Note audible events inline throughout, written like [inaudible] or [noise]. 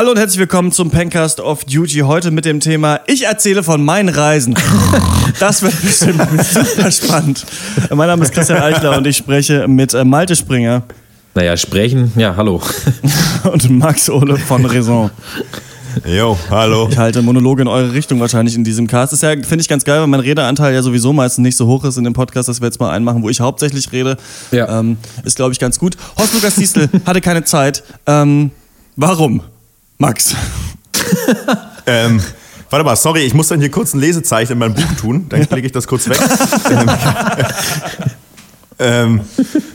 Hallo und herzlich willkommen zum Pencast of Duty. Heute mit dem Thema Ich erzähle von meinen Reisen. [laughs] Das wird bestimmt super spannend. Mein Name ist Christian Eichler und ich spreche mit äh, Malte Springer. Naja, sprechen, ja, hallo. [laughs] Und Max Ole von Raison. Jo, hallo. Ich halte Monologe in eure Richtung wahrscheinlich in diesem Cast. Das ist ja, finde ich ganz geil, weil mein Redeanteil ja sowieso meistens nicht so hoch ist in dem Podcast, dass wir jetzt mal einen machen, wo ich hauptsächlich rede. Ja. Ähm, ist, glaube ich, ganz gut. Horst Lukas Diesel hatte keine Zeit. Ähm, warum? Max. Ähm, warte mal, sorry, ich muss dann hier kurz ein Lesezeichen in mein Buch tun, dann klicke ich das kurz weg. [laughs] ähm,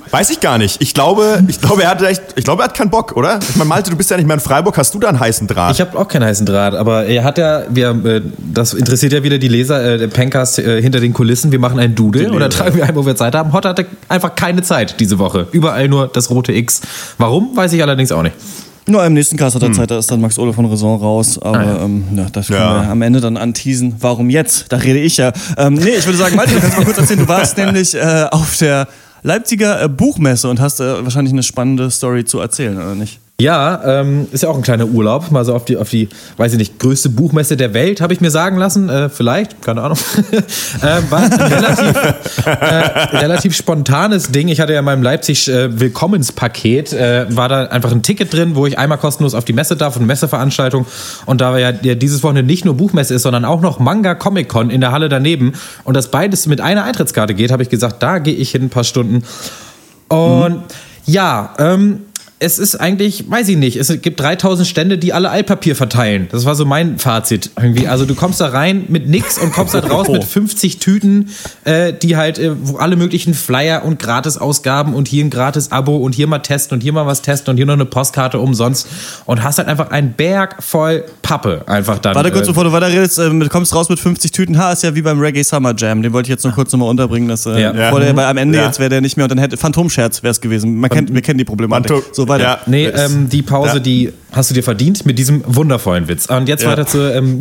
weiß ich gar nicht. Ich glaube, ich glaube, er hat echt, ich glaube, er hat keinen Bock, oder? Ich meine, Malte, du bist ja nicht mehr in Freiburg, hast du da einen heißen Draht? Ich habe auch keinen heißen Draht, aber er hat ja, wir, äh, das interessiert ja wieder die Leser, äh, der Pencast äh, hinter den Kulissen. Wir machen einen Doodle oder tragen wir ein, wo wir Zeit haben. Hot hatte einfach keine Zeit diese Woche. Überall nur das rote X. Warum, weiß ich allerdings auch nicht. Nur im nächsten Cast hat er Zeit, da ist dann Max Ole von Raison raus. Aber Ah, ja. ähm, ja, das können Ja. wir am Ende dann anteasen. Warum jetzt? Da rede ich ja. Ähm, nee, ich würde sagen, Malte, du kannst mal kurz erzählen. Du warst [laughs] nämlich äh, auf der Leipziger äh, Buchmesse und hast äh, wahrscheinlich eine spannende Story zu erzählen, oder nicht? Ja, ähm, ist ja auch ein kleiner Urlaub. Mal so auf die, auf die, weiß ich nicht, größte Buchmesse der Welt, habe ich mir sagen lassen. Äh, vielleicht, keine Ahnung. [laughs] äh, war ein relativ, äh, relativ spontanes Ding. Ich hatte ja in meinem Leipzig äh, Willkommenspaket, äh, war da einfach ein Ticket drin, wo ich einmal kostenlos auf die Messe darf, eine Messeveranstaltung. Und da ja, ja dieses Wochenende nicht nur Buchmesse ist, sondern auch noch Manga Comic Con in der Halle daneben und das beides mit einer Eintrittskarte geht, habe ich gesagt, da gehe ich hin ein paar Stunden. Und ja, ähm, es ist eigentlich, weiß ich nicht, es gibt 3000 Stände, die alle Altpapier verteilen. Das war so mein Fazit irgendwie. Also du kommst da rein mit nix und kommst da raus mit [laughs] 50 Tüten, äh, die halt, äh, wo alle möglichen Flyer und Gratisausgaben und hier ein Gratis-Abo und hier mal testen und hier mal was testen und hier noch eine Postkarte umsonst und hast halt einfach einen Berg voll Pappe einfach dann. Warte kurz, äh, bevor du weiter redest, äh, du kommst raus mit 50 Tüten. Ha, ist ja wie beim Reggae Summer Jam. Den wollte ich jetzt nur kurz nochmal unterbringen. Dass, äh, Ja. bevor der, weil am Ende Ja. jetzt wäre der nicht mehr und dann hätte Phantomscherz wäre es gewesen. Man kennt, wir kennen die Problematik. Phantom- so weiter. Ja. Nee, ähm, die Pause, Ja. die hast du dir verdient mit diesem wundervollen Witz. Und jetzt Ja. weiter [laughs] [laughs] zur, ähm,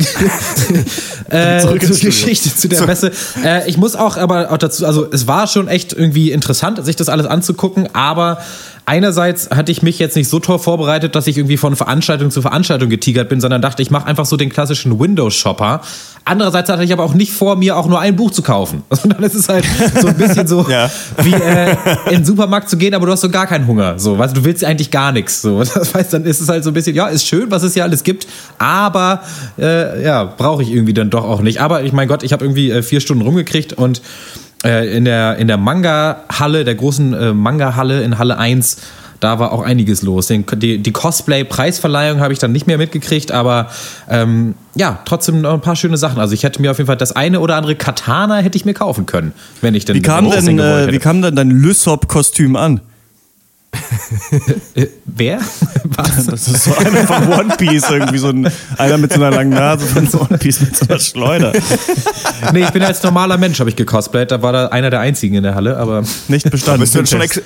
äh, zur ins Studio. Geschichte, zu der Messe. Äh, ich muss auch aber auch dazu, also es war schon echt irgendwie interessant, sich das alles anzugucken, aber einerseits hatte ich mich jetzt nicht so toll vorbereitet, dass ich irgendwie von Veranstaltung zu Veranstaltung getigert bin, sondern dachte, ich mache einfach so den klassischen Windows-Shopper. Andererseits hatte ich aber auch nicht vor, mir auch nur ein Buch zu kaufen. [laughs] Sondern es ist halt so ein bisschen so, [laughs] Ja. wie äh, in den Supermarkt zu gehen, aber du hast so gar keinen Hunger. So, weißt du, willst eigentlich gar nichts. So, [laughs] das heißt, dann ist es halt so ein bisschen, ja, ist schön, was es hier alles gibt, aber äh, ja, brauche ich irgendwie dann doch auch nicht. Aber ich mein Gott, ich habe irgendwie äh, vier Stunden rumgekriegt und in der, in der Manga-Halle, der großen äh, Manga-Halle in Halle 1, da war auch einiges los. Den, die die Cosplay-Preisverleihung habe ich dann nicht mehr mitgekriegt, aber ähm, ja, trotzdem noch ein paar schöne Sachen. Also ich hätte mir auf jeden Fall das eine oder andere Katana hätte ich mir kaufen können, wenn ich denn Wie kam denn, äh, wie kam denn dein Lysop-Kostüm an? Äh, wer? [laughs] Was? Das ist so einer von One Piece, irgendwie so ein, einer mit so einer langen Nase von One Piece mit so einer Schleuder. nee, ich bin als normaler Mensch, habe ich gecosplayt. Da war da einer der einzigen in der Halle, aber Nicht bestanden. bist du schon ex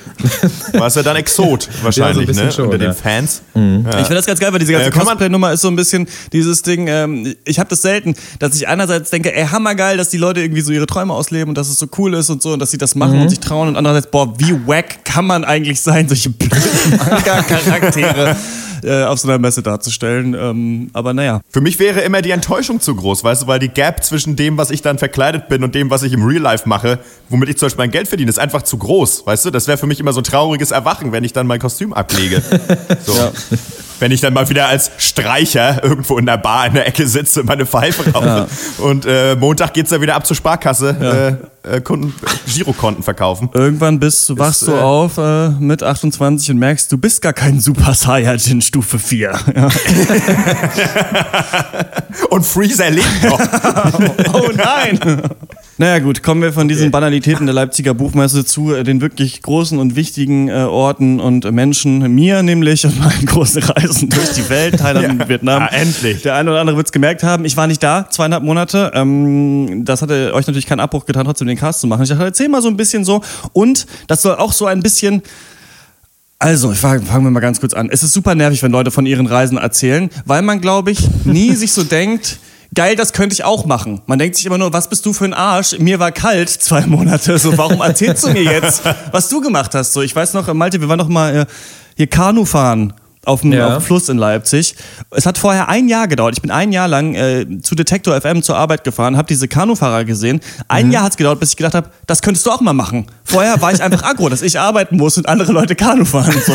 warst ja dann Exot [laughs] wahrscheinlich, bisschen ne? schon, Unter ja. den Fans. Ich finde das ganz geil, weil diese ganze Äh, Cosplay-Nummer ist so ein bisschen dieses Ding, ähm, ich habe das selten, dass ich einerseits denke, ey, hammergeil, dass die Leute irgendwie so ihre Träume ausleben und dass es so cool ist und so und dass sie das machen und sich trauen und andererseits, boah, wie wack kann man eigentlich sein, blöden Manga-Charaktere [laughs] äh, auf so einer Messe darzustellen. Ähm, aber naja. Für mich wäre immer die Enttäuschung zu groß, weißt du, weil die Gap zwischen dem, was ich dann verkleidet bin und dem, was ich im Real Life mache, womit ich zum Beispiel mein Geld verdiene, ist einfach zu groß, weißt du? Das wäre für mich immer so ein trauriges Erwachen, wenn ich dann mein Kostüm ablege. [laughs] So. Wenn ich dann mal wieder als Streicher irgendwo in der Bar in der Ecke sitze, meine Pfeife rauche und äh, Montag geht's dann wieder ab zur Sparkasse, äh, äh, Kunden, Girokonten verkaufen. Irgendwann bist du, wachst du äh, auf äh, mit 28 und merkst, du bist gar kein Super Saiyajin Stufe 4. Ja. [laughs] Und Freezer lebt noch. [laughs] Oh nein! [laughs] naja gut, kommen wir von diesen Banalitäten der Leipziger Buchmesse zu äh, den wirklich großen und wichtigen äh, Orten und äh, Menschen, mir nämlich und meinen großen Reisen durch die Welt, Thailand, Ja. Vietnam. Ah, endlich. Der eine oder andere wird es gemerkt haben, ich war nicht da, zweieinhalb Monate. Ähm, das hatte euch natürlich keinen Abbruch getan, trotzdem den Cast zu machen. Ich dachte, erzähl mal so ein bisschen so. Und das soll auch so ein bisschen Also, fangen wir mal ganz kurz an. Es ist super nervig, wenn Leute von ihren Reisen erzählen, weil man, glaube ich, nie [laughs] sich so denkt, geil, das könnte ich auch machen. Man denkt sich immer nur, was bist du für ein Arsch? Mir war kalt zwei Monate. So, warum erzählst du mir jetzt, [laughs] was du gemacht hast? So, ich weiß noch, Malte, wir waren noch mal äh, hier Kanu fahren. Auf dem, Ja. Fluss in Leipzig. Es hat vorher ein Jahr gedauert. Ich bin ein Jahr lang äh, zu Detektor FM zur Arbeit gefahren, habe diese Kanufahrer gesehen. Ein Mhm. Jahr hat es gedauert, bis ich gedacht habe, das könntest du auch mal machen. Vorher war ich einfach aggro, dass ich arbeiten muss und andere Leute Kanu fahren. Und, so.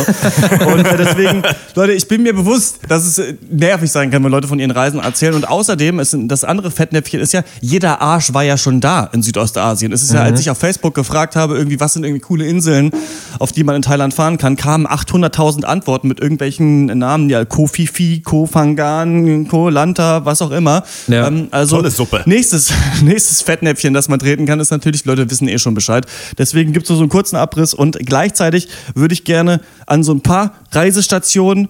und äh, deswegen, Leute, ich bin mir bewusst, dass es äh, nervig sein kann, wenn Leute von ihren Reisen erzählen. Und außerdem, ist, das andere Fettnäpfchen ist ja, jeder Arsch war ja schon da in Südostasien. Es ist ja, als ich auf Facebook gefragt habe, irgendwie, was sind irgendwie coole Inseln, auf die man in Thailand fahren kann, kamen 800.000 Antworten mit irgendwelchen Namen, ja, Ko Fifi, Ko Phangan, Ko Lanta, was auch immer. Ja. Ähm, also Tolle Suppe. Nächstes, [laughs] nächstes Fettnäpfchen, das man treten kann, ist natürlich, Leute wissen eh schon Bescheid. Deswegen gibt es so einen kurzen Abriss und gleichzeitig würde ich gerne an so ein paar Reisestationen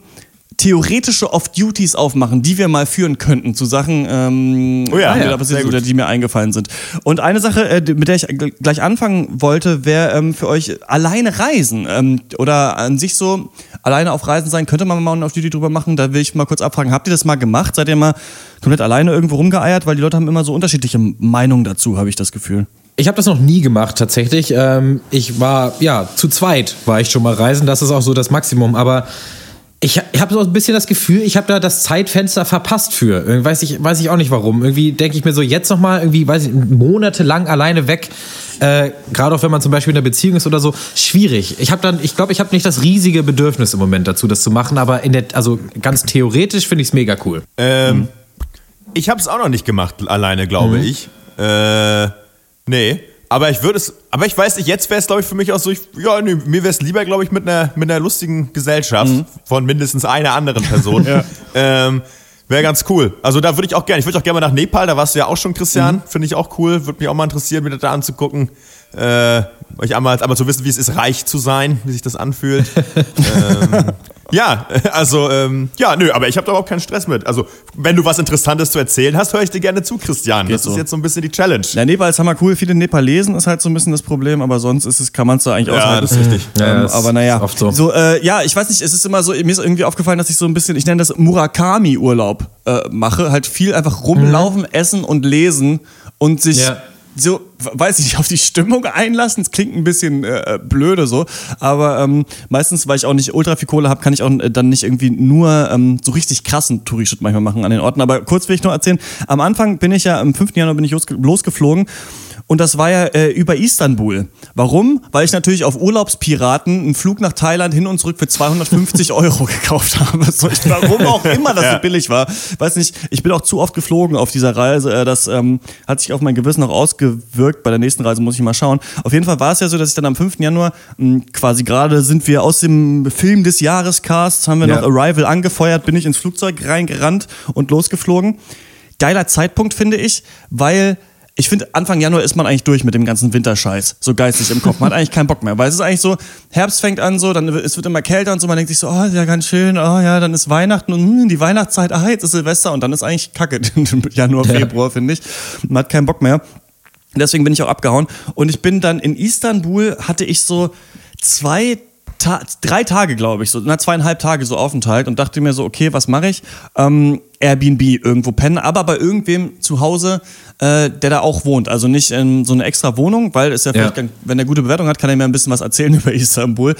theoretische Off-Duties aufmachen, die wir mal führen könnten zu Sachen, ähm, Oh ja, die mir ja, da passiert oder die mir eingefallen sind. Und eine Sache, äh, mit der ich gl- gleich anfangen wollte, wäre ähm, für euch alleine reisen ähm, oder an sich so alleine auf Reisen sein. Könnte man mal eine Off-Duty drüber machen? Da will ich mal kurz abfragen. Habt ihr das mal gemacht? Seid ihr mal komplett alleine irgendwo rumgeeiert? Weil die Leute haben immer so unterschiedliche Meinungen dazu, habe ich das Gefühl. Ich habe das noch nie gemacht tatsächlich. Ähm, ich war, ja, zu zweit war ich schon mal reisen. Das ist auch so das Maximum. Aber ich, ich habe so ein bisschen das Gefühl, ich habe da das Zeitfenster verpasst für. Weiß ich, weiß ich auch nicht warum. Irgendwie denke ich mir so, jetzt noch mal irgendwie, weiß ich, monatelang alleine weg. Äh, Gerade auch wenn man zum Beispiel in einer Beziehung ist oder so, schwierig. Ich habe dann, ich glaube, ich habe nicht das riesige Bedürfnis im Moment dazu, das zu machen. Aber in der, also ganz theoretisch finde ich es mega cool. Ähm, Ich habe es auch noch nicht gemacht, alleine, glaube ich. Äh, nee. Aber ich würde es, aber ich weiß nicht, jetzt wäre es, glaube ich, für mich auch so, ich, ja, nee, mir wäre es lieber, glaube ich, mit einer, mit einer lustigen Gesellschaft von mindestens einer anderen Person. [laughs] ähm, wäre ganz cool. Also da würde ich auch gerne, ich würde auch gerne mal nach Nepal, da warst du ja auch schon, Christian. Finde ich auch cool. Würde mich auch mal interessieren, mir das da anzugucken. Äh, euch einmal, aber zu wissen, wie es ist, reich zu sein, wie sich das anfühlt. [laughs] ähm, ja, [laughs] also, ähm, ja, nö, aber ich habe da überhaupt keinen Stress mit. Also, wenn du was Interessantes zu erzählen hast, höre ich dir gerne zu, Christian. das so. ist jetzt so ein bisschen die Challenge. Ja, Nepal ist hammer cool. Viele Nepalesen ist halt so ein bisschen das Problem, aber sonst ist es, kann man es da eigentlich Ja, aushalten. das ist richtig. Ja, ähm, das aber naja, ist oft so. äh, ja, ich weiß nicht, es ist immer so, mir ist irgendwie aufgefallen, dass ich so ein bisschen, ich nenne das Murakami-Urlaub äh, mache. Halt viel einfach rumlaufen, essen und lesen und sich Ja. So, weiß ich nicht, auf die Stimmung einlassen. Es klingt ein bisschen äh, blöde so, aber ähm, meistens, weil ich auch nicht ultra viel Kohle habe, kann ich auch äh, dann nicht irgendwie nur ähm, so richtig krassen Touri-Shit manchmal machen an den Orten. Aber kurz will ich noch erzählen, am Anfang bin ich ja, am 5. Januar bin ich losge losgeflogen und das war ja äh, über Istanbul. Warum? Weil ich natürlich auf Urlaubspiraten einen Flug nach Thailand hin und zurück für 250 [laughs] Euro gekauft habe. So, ich, warum auch immer das so billig war. Weiß nicht, ich bin auch zu oft geflogen auf dieser Reise. Äh, Das ähm, hat sich auf mein Gewissen noch ausgewirkt. Bei der nächsten Reise muss ich mal schauen. Auf jeden Fall war es ja so, dass ich dann am 5. Januar mh, quasi gerade sind wir aus dem Film des Jahrescasts, haben wir Ja. noch Arrival angefeuert, bin ich ins Flugzeug reingerannt und losgeflogen. Geiler Zeitpunkt, finde ich, weil ich finde, Anfang Januar ist man eigentlich durch mit dem ganzen Winterscheiß. So geistig im Kopf. Man hat eigentlich keinen Bock mehr. Weil es ist eigentlich so, Herbst fängt an so, dann es wird immer kälter und so. Man denkt sich so, oh, ist ja ganz schön, oh ja, dann ist Weihnachten und hm, die Weihnachtszeit, ah, jetzt ist Silvester und dann ist eigentlich Kacke. [laughs] Januar, Februar, finde ich. Man hat keinen Bock mehr. Deswegen bin ich auch abgehauen. Und ich bin dann in Istanbul, hatte ich so zwei, Ta drei Tage, glaube ich, so, na, zweieinhalb Tage so Aufenthalt und dachte mir so, okay, was mache ich? Ähm, Airbnb irgendwo pennen, aber bei irgendwem zu Hause, äh, der da auch wohnt. Also nicht in so eine extra Wohnung, weil es ja, vielleicht, Ja. ganz- wenn er gute Bewertung hat, kann er mir ein bisschen was erzählen [laughs] über Istanbul.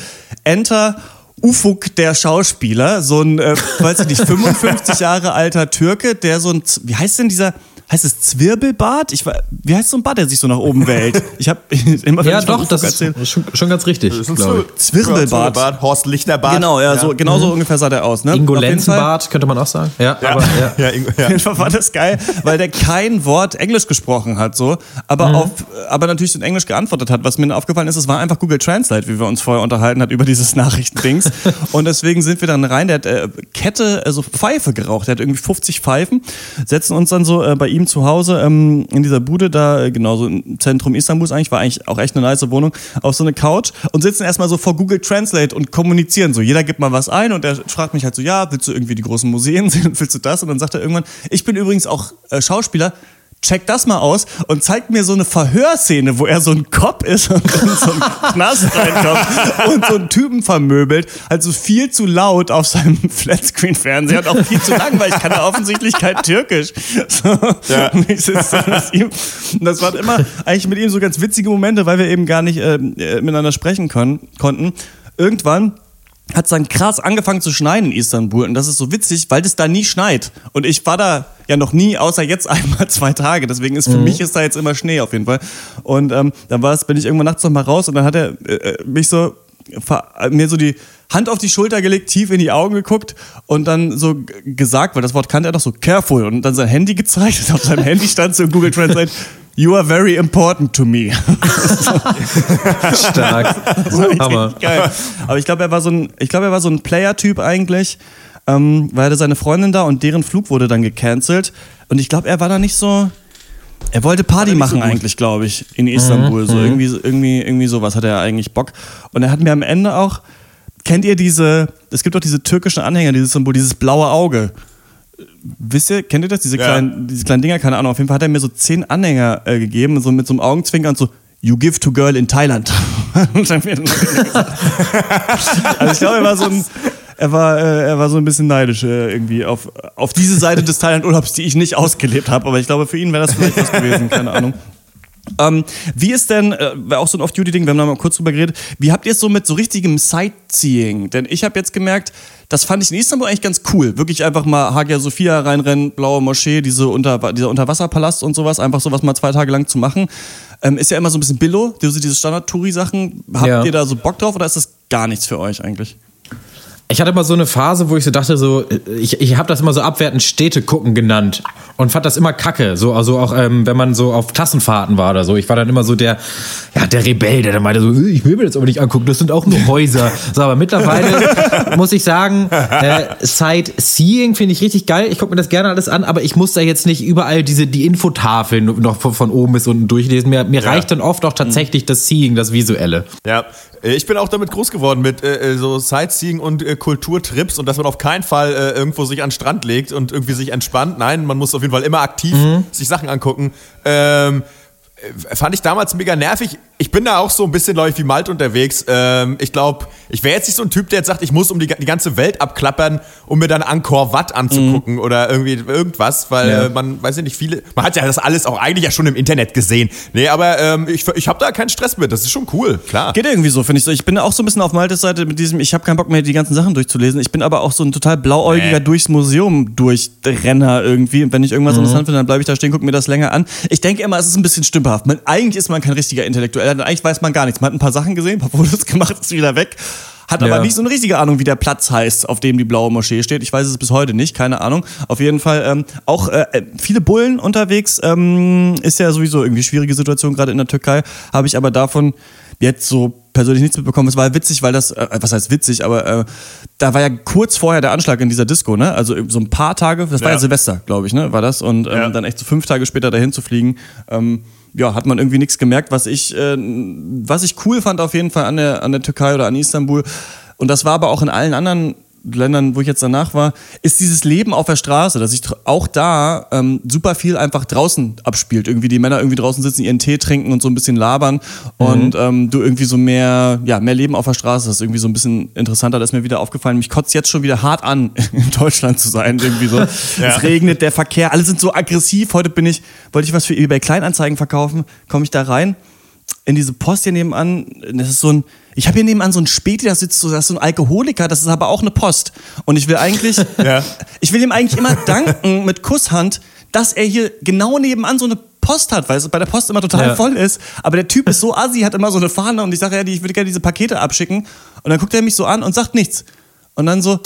Enter Ufuk, der Schauspieler, so ein, äh, weiß ich nicht, [laughs] 55 Jahre alter Türke, der so ein, wie heißt denn dieser, heißt es Zwirbelbart? Ich, war- wie heißt so ein Bart, der sich so nach oben wählt? [laughs] Ich habe [laughs] immer Ja, doch, das ist schon, schon ganz richtig, Das ist ein glaube ich. Zwirbelbart. Zwirbelbart. Horst Lichterbart. Genau, ja, so, genau so ungefähr sah der aus. Ne? Ingo Lenzenbart, könnte man auch sagen. Ja, Ja, aber ja. [laughs] ja, Ingo- ja. Auf jeden Fall war das geil, weil der kein Wort Englisch gesprochen hat, so, aber Mhm. auf, aber natürlich in Englisch geantwortet hat. Was mir aufgefallen ist, es war einfach Google Translate, wie wir uns vorher unterhalten hat über dieses Nachrichtendings. Und deswegen sind wir dann rein. Der hat äh, Kette, also Pfeife geraucht. Der hat irgendwie 50 Pfeifen. Setzen uns dann so äh, bei ihm zu Hause ähm, in dieser Bude da, äh, genau so im Zentrum Istanbuls eigentlich, war eigentlich auch echt eine nice Wohnung, auf so eine Couch und sitzen erstmal so vor Google Translate und kommunizieren so. Jeder gibt mal was ein und der fragt mich halt so, ja, willst du irgendwie die großen Museen sehen? [laughs] Willst du das? Und dann sagt er irgendwann, ich bin übrigens auch äh, Schauspieler. Check das mal aus und zeigt mir so eine Verhörszene, wo er so ein Cop ist und in so einen [laughs] Knast reinkommt und so einen Typen vermöbelt. Also viel zu laut auf seinem [laughs] Flatscreen-Fernseher und auch viel zu lang, weil ich kann ja offensichtlich kein Türkisch. So. Ja. Und ich sitze da mit ihm. Und das waren immer eigentlich mit ihm so ganz witzige Momente, weil wir eben gar nicht äh, äh, miteinander sprechen können, konnten. Irgendwann hat es dann krass angefangen zu schneien in Istanbul. Und das ist so witzig, weil das da nie schneit. Und ich war da ja noch nie, außer jetzt [laughs] einmal zwei Tage. Deswegen ist für mich ist da jetzt immer Schnee auf jeden Fall. Und ähm, dann war es, bin ich irgendwann nachts noch mal raus und dann hat er äh, mich so ver- mir so die Hand auf die Schulter gelegt, tief in die Augen geguckt und dann so gesagt, weil das Wort kannte er doch so careful und dann sein Handy [laughs] gezeigt. Und auf seinem Handy stand so Google Translate, You are very important to me. [laughs] Stark. Hammer. Geil. Aber ich glaube, er war so ein, ich glaube, er war so ein Player-Typ eigentlich, ähm, weil er hatte seine Freundin da und deren Flug wurde dann gecancelt. Und ich glaube, er war da nicht so. Er wollte Party machen eigentlich, glaube ich, in Istanbul. So irgendwie, irgendwie, irgendwie sowas hat er eigentlich Bock. Und er hat mir am Ende auch. Kennt ihr diese? Es gibt doch diese türkischen Anhänger, dieses Symbol, dieses blaue Auge. Wisst ihr, kennt ihr das? Diese Ja. kleinen, diese kleinen Dinger, keine Ahnung. Auf jeden Fall hat er mir so zehn Anhänger äh, gegeben, so mit so einem Augenzwinkern und so, You give to girl in Thailand. [laughs] Also ich glaube, er war so ein, er war, äh, er war so ein bisschen neidisch äh, irgendwie auf, auf diese Seite des Thailand-Urlaubs, die ich nicht ausgelebt habe. Aber ich glaube, für ihn wäre das vielleicht was gewesen, keine Ahnung. Ähm, wie ist denn, äh, war auch so ein Off-Duty-Ding, wir haben da mal kurz drüber geredet, wie habt ihr es so mit so richtigem Sightseeing? Denn ich habe jetzt gemerkt, das fand ich in Istanbul eigentlich ganz cool. Wirklich einfach mal Hagia Sophia reinrennen, blaue Moschee, diese Unter, dieser Unterwasserpalast und sowas, einfach sowas mal zwei Tage lang zu machen. Ähm, ist ja immer so ein bisschen Billo, diese, diese Standard-Touri-Sachen. Habt Ja. ihr da so Bock drauf oder ist das gar nichts für euch eigentlich? Ich hatte mal so eine Phase, wo ich so dachte, so, ich, ich habe das immer so abwertend Städte gucken genannt und fand das immer kacke. So, also auch ähm, wenn man so auf Klassenfahrten war oder so. Ich war dann immer so der, ja, der Rebell, der dann meinte so, "Äh, ich will mir das aber nicht angucken, das sind auch nur Häuser. So, aber mittlerweile [laughs] muss ich sagen, äh, Sightseeing finde ich richtig geil. Ich gucke mir das gerne alles an, aber ich muss da jetzt nicht überall diese die Infotafeln noch von, von oben bis unten durchlesen. Mir, mir reicht dann oft auch tatsächlich das Seeing, das Visuelle. Ja, ich bin auch damit groß geworden mit äh, äh, so Sightseeing und äh, Kulturtrips und dass man auf keinen Fall äh, irgendwo sich an den Strand legt und irgendwie sich entspannt. Nein, man muss auf jeden Fall immer aktiv sich Sachen angucken. Ähm, äh, fand ich damals mega nervig. Ich bin da auch so ein bisschen, glaube ich, wie Malt unterwegs. Ähm, ich glaube, ich wäre jetzt nicht so ein Typ, der jetzt sagt, ich muss um die, die ganze Welt abklappern, um mir dann Angkor Wat anzugucken oder irgendwie irgendwas, weil Ja. äh, man weiß ja nicht viele. Man hat ja das alles auch eigentlich ja schon im Internet gesehen. Nee, aber ähm, ich, ich habe da keinen Stress mit. Das ist schon cool, klar. Geht irgendwie so, finde ich so. Ich bin auch so ein bisschen auf Maltes Seite mit diesem, ich habe keinen Bock mehr, die ganzen Sachen durchzulesen. Ich bin aber auch so ein total blauäugiger Nee. durchs Museum durchrenner irgendwie. Und wenn ich irgendwas interessant finde, dann bleibe ich da stehen, gucke mir das länger an. Ich denke immer, es ist ein bisschen stümperhaft. Man, eigentlich ist man kein richtiger Intellektueller, denn eigentlich weiß man gar nichts. Man hat ein paar Sachen gesehen, ein paar Fotos gemacht, ist wieder weg. Hat aber Ja. nicht so eine richtige Ahnung, wie der Platz heißt, auf dem die blaue Moschee steht. Ich weiß es bis heute nicht, keine Ahnung. Auf jeden Fall ähm, auch äh, viele Bullen unterwegs. Ähm, ist ja sowieso irgendwie schwierige Situation gerade in der Türkei. Habe ich aber davon jetzt so persönlich nichts mitbekommen. Es war witzig, weil das, äh, was heißt witzig, aber äh, da war ja kurz vorher der Anschlag in dieser Disco, ne? Also so ein paar Tage, das war ja Ja. Silvester, glaube ich, ne? War das? Und ähm, Ja. dann echt so fünf Tage später dahin zu fliegen. Ähm, ja, hat man irgendwie nichts gemerkt, was ich, äh, was ich cool fand auf jeden Fall an der, an der Türkei oder an Istanbul. Und das war aber auch in allen anderen Ländern, wo ich jetzt danach war, ist dieses Leben auf der Straße, dass sich auch da ähm, super viel einfach draußen abspielt. Irgendwie die Männer irgendwie draußen sitzen, ihren Tee trinken und so ein bisschen labern und ähm, du irgendwie so mehr, ja, mehr Leben auf der Straße. Das ist irgendwie so ein bisschen interessanter. Da ist mir wieder aufgefallen, mich kotzt jetzt schon wieder hart an, [laughs] in Deutschland zu sein. Irgendwie so. [laughs] Es regnet, der Verkehr, alle sind so aggressiv. Heute bin ich, wollte ich was für eBay Kleinanzeigen verkaufen, komme ich da rein in diese Post hier nebenan, das ist so ein, ich habe hier nebenan so ein Späti, da sitzt so, das ist so ein Alkoholiker, das ist aber auch eine Post. Und ich will eigentlich, [laughs] Ja. ich will ihm eigentlich immer danken mit Kusshand, dass er hier genau nebenan so eine Post hat, weil es bei der Post immer total Ja. voll ist. Aber der Typ ist so assi, hat immer so eine Fahne und ich sage ja, ich würde gerne diese Pakete abschicken. Und dann guckt er mich so an und sagt nichts. Und dann so,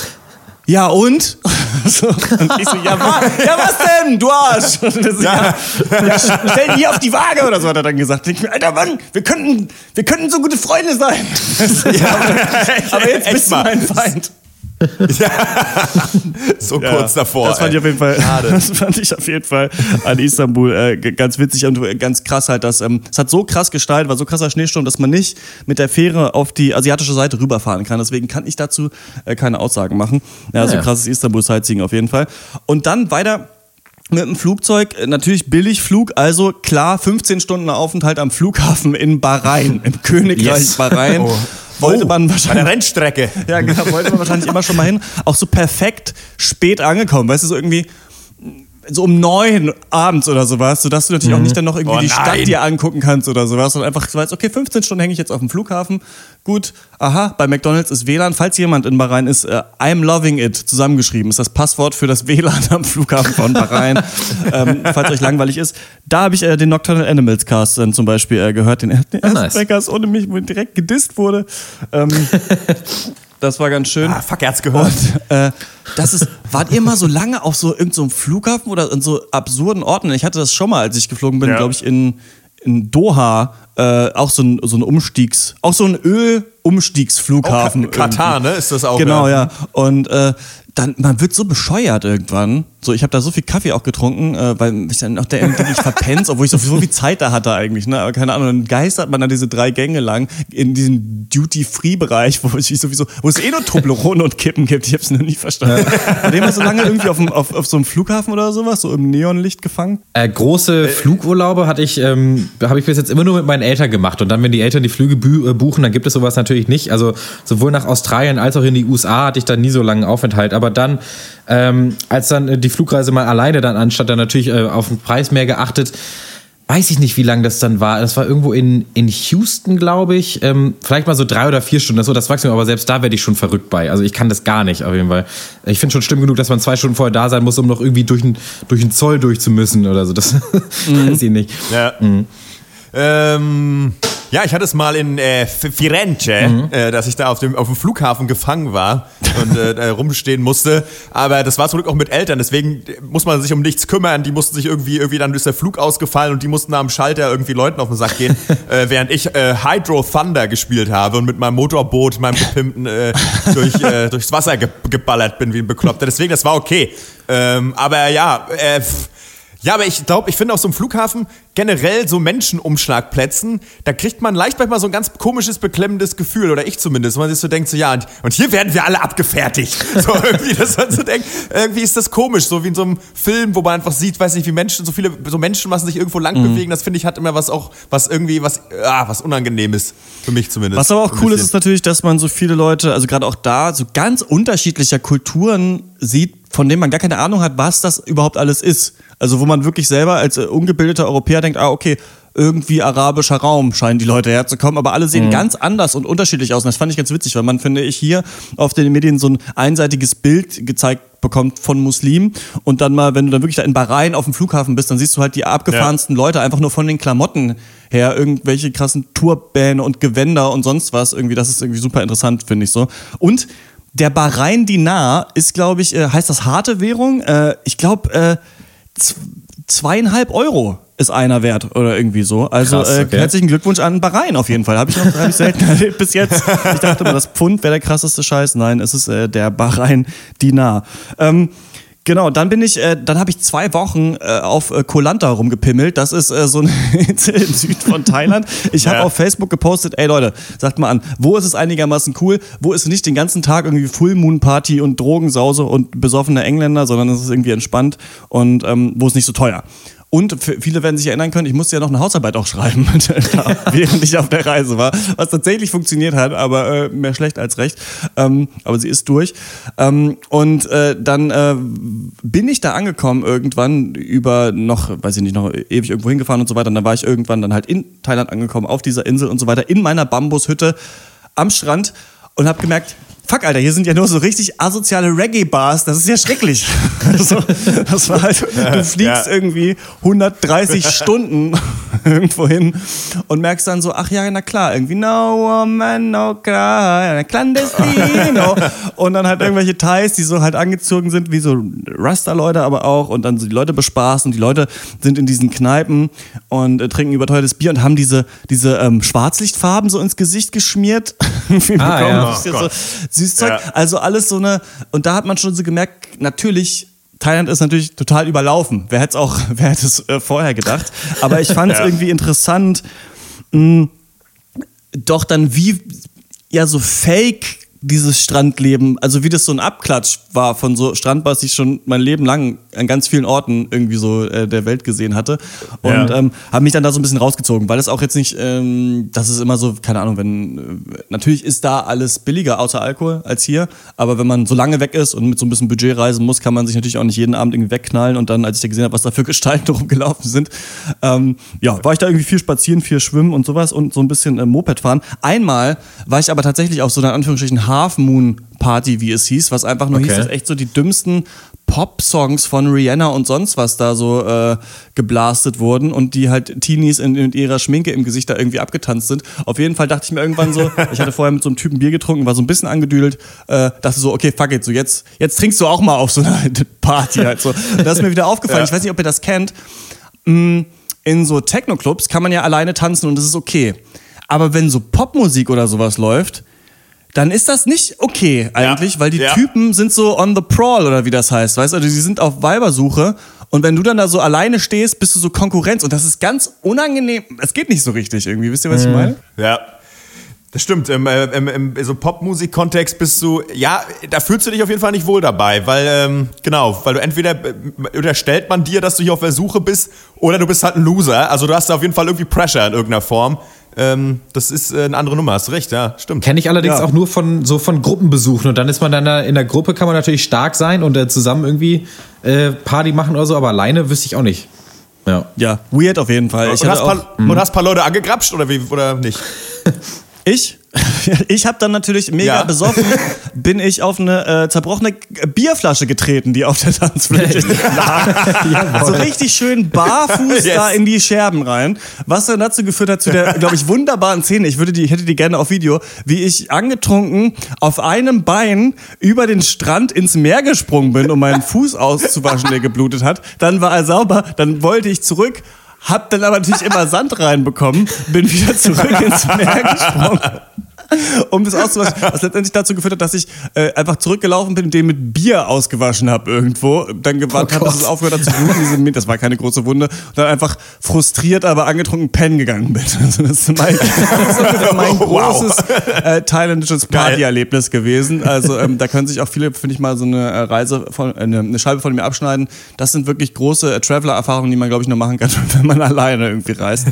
ja und? [laughs] So, und ich so, ja, wa ja was denn, du Arsch? Und so, ja. Ja, stell ihn hier auf die Waage oder so, hat er dann gesagt. Ich mir, Alter Mann, wir könnten, wir könnten so gute Freunde sein. [laughs] aber jetzt echt bist du mal. mein Feind. [laughs] So Ja, kurz davor. Das fand ey. ich auf jeden Fall, Schade. [laughs] das fand ich auf jeden Fall an Istanbul äh, ganz witzig und ganz krass halt, dass ähm, es hat so krass gestaltet, war so krasser Schneesturm, dass man nicht mit der Fähre auf die asiatische Seite rüberfahren kann. Deswegen kann ich dazu äh, keine Aussagen machen. Ja, so Ja. krasses Istanbul Sightseeing auf jeden Fall. Und dann weiter mit dem Flugzeug, äh, natürlich Billigflug, also klar 15 Stunden Aufenthalt am Flughafen in Bahrain, im Königreich Yes. Bahrain. Wollte man Bei wahrscheinlich der Rennstrecke. ja, genau, wollte man wahrscheinlich immer schon mal hin. Auch so perfekt spät angekommen, weißt du, so irgendwie so um neun abends oder sowas, sodass du natürlich auch nicht dann noch irgendwie Oh die. Stadt dir angucken kannst oder sowas und einfach weißt, okay, 15 Stunden hänge ich jetzt auf dem Flughafen. Gut, aha, bei McDonalds ist WLAN. Falls jemand in Bahrain ist, äh, I'm loving it zusammengeschrieben, ist das Passwort für das WLAN am Flughafen von Bahrain. [laughs] ähm, falls euch langweilig ist. Da habe ich äh, den Nocturnal Animals Cast dann zum Beispiel äh, gehört, den, den ersten nice. Trackers ohne mich, wo direkt gedisst wurde. Ähm, [laughs] das war ganz schön. Ah, fuck, er hat's gehört. Und äh, das ist, wart ihr mal so lange auf so irgendeinem so einem Flughafen oder in so absurden Orten? Ich hatte das schon mal, als ich geflogen bin, Ja. glaube ich, in, in Doha, äh, auch so ein, so ein Umstiegs, auch so ein Öl-Umstiegsflughafen. Oh, Ka- Katar, irgendwie. ne? Ist das auch, Genau, ja. ja. Und äh, dann, man wird so bescheuert irgendwann. So, ich habe da so viel Kaffee auch getrunken, äh, weil ich dann auch der ich verpennt, obwohl ich so, so viel Zeit da hatte eigentlich, ne? Aber keine Ahnung, dann geistert man da diese drei Gänge lang in diesem Duty-Free-Bereich, wo ich sowieso, wo es eh nur Toblerone und Kippen gibt. Ich habe es noch nie verstanden. War der mal so lange irgendwie auf, dem, auf, auf so einem Flughafen oder sowas, so im Neonlicht gefangen? Äh, große Flugurlaube hatte ich, ähm, habe ich bis jetzt immer nur mit meinen Eltern gemacht. Und dann, wenn die Eltern die Flüge äh, buchen, dann gibt es sowas natürlich nicht. Also sowohl nach Australien als auch in die USA hatte ich dann nie so langen Aufenthalt. Aber dann, ähm, als dann äh, die Flugreise mal alleine dann anstatt, dann natürlich äh, auf den Preis mehr geachtet. Weiß ich nicht, wie lang das dann war. Das war irgendwo in, in Houston, glaube ich. Ähm, vielleicht mal so drei oder vier Stunden. Das das Maximum, aber selbst da werde ich schon verrückt bei. Also ich kann das gar nicht auf jeden Fall. Ich finde schon schlimm genug, dass man zwei Stunden vorher da sein muss, um noch irgendwie durch den durch den Zoll durchzumüssen oder so. Das [laughs] weiß ich nicht. Ja. Ähm, ja, ich hatte es mal in äh, Firenze, äh, dass ich da auf dem, auf dem Flughafen gefangen war und äh, da rumstehen musste. Aber das war zum Glück auch mit Eltern, deswegen muss man sich um nichts kümmern. Die mussten sich irgendwie, irgendwie dann ist der Flug ausgefallen und die mussten da am Schalter irgendwie Leuten auf den Sack gehen, [laughs] äh, während ich äh, Hydro Thunder gespielt habe und mit meinem Motorboot, meinem gepimpten, äh, durch, äh, durchs Wasser ge geballert bin wie ein Bekloppter. Deswegen, das war okay. Ähm, aber ja, äh, ja, aber ich glaube, ich finde auf so einem Flughafen generell so Menschenumschlagplätzen, da kriegt man leicht manchmal so ein ganz komisches, beklemmendes Gefühl, oder ich zumindest, wo man sich so denkt, so ja, und, und hier werden wir alle abgefertigt. [laughs] So irgendwie, dass man so denkt, irgendwie ist das komisch, so wie in so einem Film, wo man einfach sieht, weiß nicht, wie Menschen, so viele, so Menschenmassen sich irgendwo lang Mhm. bewegen, das finde ich hat immer was auch, was irgendwie, was, ah, was Unangenehmes. Für mich zumindest. Was aber auch cool ist, ist natürlich, dass man so viele Leute, also gerade auch da, so ganz unterschiedlicher Kulturen sieht, von denen man gar keine Ahnung hat, was das überhaupt alles ist. Also wo man wirklich selber als äh, ungebildeter Europäer denkt, ah, okay, irgendwie arabischer Raum scheinen die Leute herzukommen, aber alle sehen ganz anders und unterschiedlich aus. Und das fand ich ganz witzig, weil man, finde ich, hier auf den Medien so ein einseitiges Bild gezeigt bekommt von Muslimen und dann mal, wenn du dann wirklich da in Bahrain auf dem Flughafen bist, dann siehst du halt die abgefahrensten Leute einfach nur von den Klamotten her, irgendwelche krassen Turbäne und Gewänder und sonst was irgendwie, das ist irgendwie super interessant, finde ich so. Und der Bahrain Dinar ist, glaube ich, äh, heißt das harte Währung? Äh, ich glaube, äh, zweieinhalb Euro ist einer wert oder irgendwie so. Also Krass, äh, okay. herzlichen Glückwunsch an Bahrain auf jeden Fall. Habe ich noch hab ich selten [laughs] erlebt bis jetzt. Ich dachte immer, das Pfund wäre der krasseste Scheiß. Nein, es ist äh, der Bahrain Dinar. Ähm, Genau, dann bin ich, äh, dann habe ich zwei Wochen äh, auf äh, Koh Lanta rumgepimmelt. Das ist äh, so eine [laughs] Insel im Süden von Thailand. Ich habe Ja. auf Facebook gepostet, ey Leute, sagt mal an, wo ist es einigermaßen cool, wo ist nicht den ganzen Tag irgendwie Full Moon Party und Drogensause und besoffene Engländer, sondern es ist irgendwie entspannt und ähm, wo ist nicht so teuer. Und viele werden sich erinnern können, ich musste ja noch eine Hausarbeit auch schreiben, [laughs] während ich auf der Reise war, was tatsächlich funktioniert hat, aber äh, mehr schlecht als recht. Ähm, aber sie ist durch. Ähm, und äh, dann äh, bin ich da angekommen irgendwann über noch, weiß ich nicht, noch ewig irgendwo hingefahren und so weiter. Und dann war ich irgendwann dann halt in Thailand angekommen, auf dieser Insel und so weiter, in meiner Bambushütte am Strand und habe gemerkt, Fuck, Alter, hier sind ja nur so richtig asoziale Reggae-Bars. Das ist ja schrecklich. [laughs] Also, das war halt, du fliegst Ja. irgendwie 130 [laughs] Stunden [laughs] irgendwo hin und merkst dann so, ach ja, na klar, irgendwie no woman, no cry, clandestino. und dann halt irgendwelche Thais, die so halt angezogen sind wie so Rasta-Leute aber auch und dann so die Leute bespaßen. Die Leute sind in diesen Kneipen und äh, trinken überteuertes Bier und haben diese, diese ähm, Schwarzlichtfarben so ins Gesicht geschmiert. Ah, ja. Oh so. Süßzeug. Ja. Also alles so eine, und da hat man schon so gemerkt, natürlich, Thailand ist natürlich total überlaufen. Wer hätte es auch, [laughs] wer hätte es äh, vorher gedacht? Aber ich fand es [laughs] Ja. irgendwie interessant, mh, doch dann wie, ja, so fake dieses Strandleben, also wie das so ein Abklatsch war von so Strandbars, die ich schon mein Leben lang an ganz vielen Orten irgendwie so äh, der Welt gesehen hatte. Und Ja. ähm, habe mich dann da so ein bisschen rausgezogen, weil es auch jetzt nicht, ähm, das ist immer so, keine Ahnung, wenn, äh, natürlich ist da alles billiger außer Alkohol als hier, aber wenn man so lange weg ist und mit so ein bisschen Budget reisen muss, kann man sich natürlich auch nicht jeden Abend irgendwie wegknallen und dann, als ich da gesehen habe, was da für [laughs] Gestalten rumgelaufen sind, ähm, ja, war ich da irgendwie viel spazieren, viel schwimmen und sowas und so ein bisschen äh, Moped fahren. Einmal war ich aber tatsächlich auf so einer Anführungsstrichen Half Moon Party, wie es hieß, was einfach nur Okay. hieß, dass echt so die dümmsten Pop-Songs von Rihanna und sonst was da so äh, geblastet wurden und die halt Teenies in, in ihrer Schminke im Gesicht da irgendwie abgetanzt sind. Auf jeden Fall dachte ich mir irgendwann so, [laughs] ich hatte vorher mit so einem Typen Bier getrunken, war so ein bisschen angedüdelt, äh, dachte so, okay, fuck it, so jetzt, jetzt trinkst du auch mal auf so einer [laughs] Party halt so. Und das ist mir wieder aufgefallen, [laughs] ich weiß nicht, ob ihr das kennt, Mm, in so Techno-Clubs kann man ja alleine tanzen und das ist okay. Aber wenn so Popmusik oder sowas läuft, dann ist das nicht okay eigentlich, weil die ja. Typen sind so on the prowl oder wie das heißt, weißt du? Also die sind auf Weibersuche und wenn du dann da so alleine stehst, bist du so Konkurrenz und das ist ganz unangenehm. Es geht nicht so richtig irgendwie, wisst ihr, was ich meine? Ja. Das stimmt, im, im, im so Popmusik-Kontext bist du, ja, da fühlst du dich auf jeden Fall nicht wohl dabei, weil, ähm, genau, weil du entweder äh, unterstellt man dir, dass du hier auf der Suche bist, oder du bist halt ein Loser. Also du hast da auf jeden Fall irgendwie Pressure in irgendeiner Form. Ähm, das ist äh, eine andere Nummer, hast recht, ja, stimmt. Kenne ich allerdings Ja. auch nur von so von Gruppenbesuchen und dann ist man dann da in der Gruppe kann man natürlich stark sein und äh, zusammen irgendwie äh, Party machen oder so, aber alleine wüsste ich auch nicht. Ja. Ja, weird auf jeden Fall. Ich und, hast auch, paar, und hast paar Leute angegrapscht oder wie, oder nicht? [laughs] Ich? [laughs] Ich habe dann natürlich mega Ja. besoffen, [laughs] bin ich auf eine äh, zerbrochene Bierflasche getreten, die auf der Tanzfläche [laughs] lag. so richtig schön barfuß Yes. da in die Scherben rein. Was dann dazu geführt hat zu der, glaube ich, wunderbaren Szene. Ich würde die, ich hätte die gerne auf Video, wie ich angetrunken auf einem Bein über den Strand ins Meer gesprungen bin, um meinen Fuß auszuwaschen, der geblutet hat. Dann war er sauber, dann wollte ich zurück. Hab dann aber natürlich immer Sand reinbekommen, bin wieder zurück ins Meer gesprungen [laughs] [laughs] um das auszuwaschen, was letztendlich dazu geführt hat, dass ich äh, einfach zurückgelaufen bin und den mit Bier ausgewaschen habe irgendwo. Dann gewartet habe, dass es aufgehört hat zu bluten. Das war keine große Wunde. Und dann einfach frustriert, aber angetrunken pennen gegangen bin. Also [laughs] das ist mein, [laughs] das ist mein großes äh, thailändisches Partyerlebnis gewesen. Also ähm, da können sich auch viele, finde ich mal, so eine äh, Reise von, äh, eine, eine Scheibe von mir abschneiden. Das sind wirklich große äh, Traveler-Erfahrungen, die man, glaube ich, nur machen kann, wenn man alleine irgendwie reist.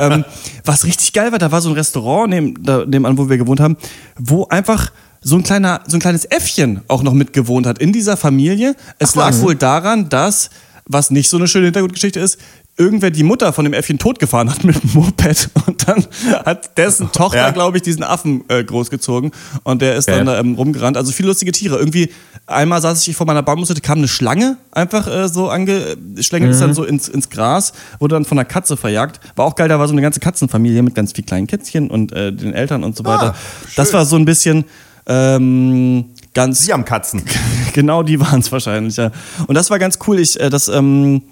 ähm, was richtig geil war, da war so ein Restaurant neben, da, nebenan, wo wir gewohnt haben, wo einfach so ein, kleiner, so ein kleines Äffchen auch noch mit gewohnt hat in dieser Familie. Es lag wohl daran, dass, was nicht so eine schöne Hintergrundgeschichte ist, irgendwer die Mutter von dem Äffchen totgefahren hat mit dem Moped [laughs] und dann hat dessen Tochter, Ja. glaube ich, diesen Affen äh, großgezogen und der ist Okay. dann da ähm, rumgerannt. Also viele lustige Tiere. Irgendwie einmal saß ich vor meiner Baumhütte, kam eine Schlange einfach äh, so angeschlängelt, ist dann so ins, ins Gras, wurde dann von einer Katze verjagt. War auch geil, da war so eine ganze Katzenfamilie mit ganz vielen kleinen Kätzchen und äh, den Eltern und so weiter. das war so ein bisschen ähm, ganz Sie haben Katzen. [laughs] genau die waren es wahrscheinlich, ja. Und das war ganz cool. Ich, äh, das ähm,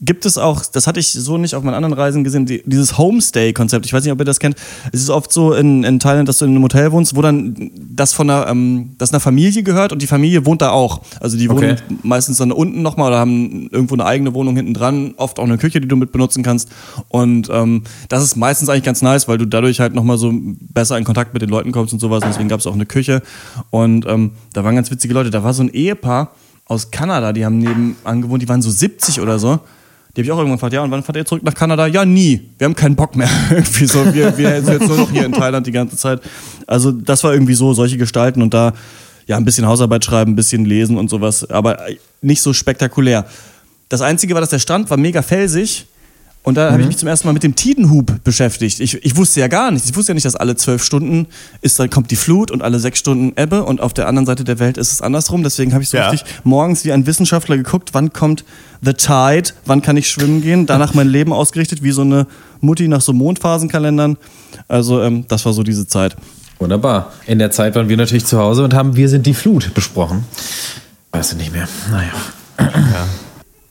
gibt es auch, das hatte ich so nicht auf meinen anderen Reisen gesehen, die, dieses Homestay-Konzept. Ich weiß nicht, ob ihr das kennt. Es ist oft so in, in Thailand, dass du in einem Hotel wohnst, wo dann das von einer, ähm, das einer Familie gehört und die Familie wohnt da auch. Also die wohnen Okay. meistens dann unten nochmal oder haben irgendwo eine eigene Wohnung hinten dran, oft auch eine Küche, die du mit benutzen kannst. Und ähm, das ist meistens eigentlich ganz nice, weil du dadurch halt nochmal so besser in Kontakt mit den Leuten kommst und sowas. Und deswegen gab es auch eine Küche. Und ähm, da waren ganz witzige Leute. Da war so ein Ehepaar aus Kanada, die haben nebenan gewohnt, die waren so 70 oder so. Die habe ich auch irgendwann gefragt, ja, und wann fahrt ihr zurück nach Kanada? Ja, nie. Wir haben keinen Bock mehr. [laughs] irgendwie so. Wir, wir sind jetzt nur noch hier in Thailand die ganze Zeit. Also, das war irgendwie so, solche Gestalten und da, ja, ein bisschen Hausarbeit schreiben, ein bisschen lesen und sowas, aber nicht so spektakulär. Das Einzige war, dass der Strand war mega felsig. Und da habe ich mich zum ersten Mal mit dem Tidenhub beschäftigt. Ich, ich wusste ja gar nichts. Ich wusste ja nicht, dass alle zwölf Stunden ist, dann kommt die Flut und alle sechs Stunden Ebbe und auf der anderen Seite der Welt ist es andersrum. Deswegen habe ich so Ja. richtig morgens wie ein Wissenschaftler geguckt, wann kommt The Tide, wann kann ich schwimmen gehen. Danach mein Leben ausgerichtet, wie so eine Mutti nach so Mondphasenkalendern. Also ähm, das war so diese Zeit. Wunderbar. In der Zeit waren wir natürlich zu Hause und haben Wir sind die Flut besprochen. Weißt du nicht mehr. Naja.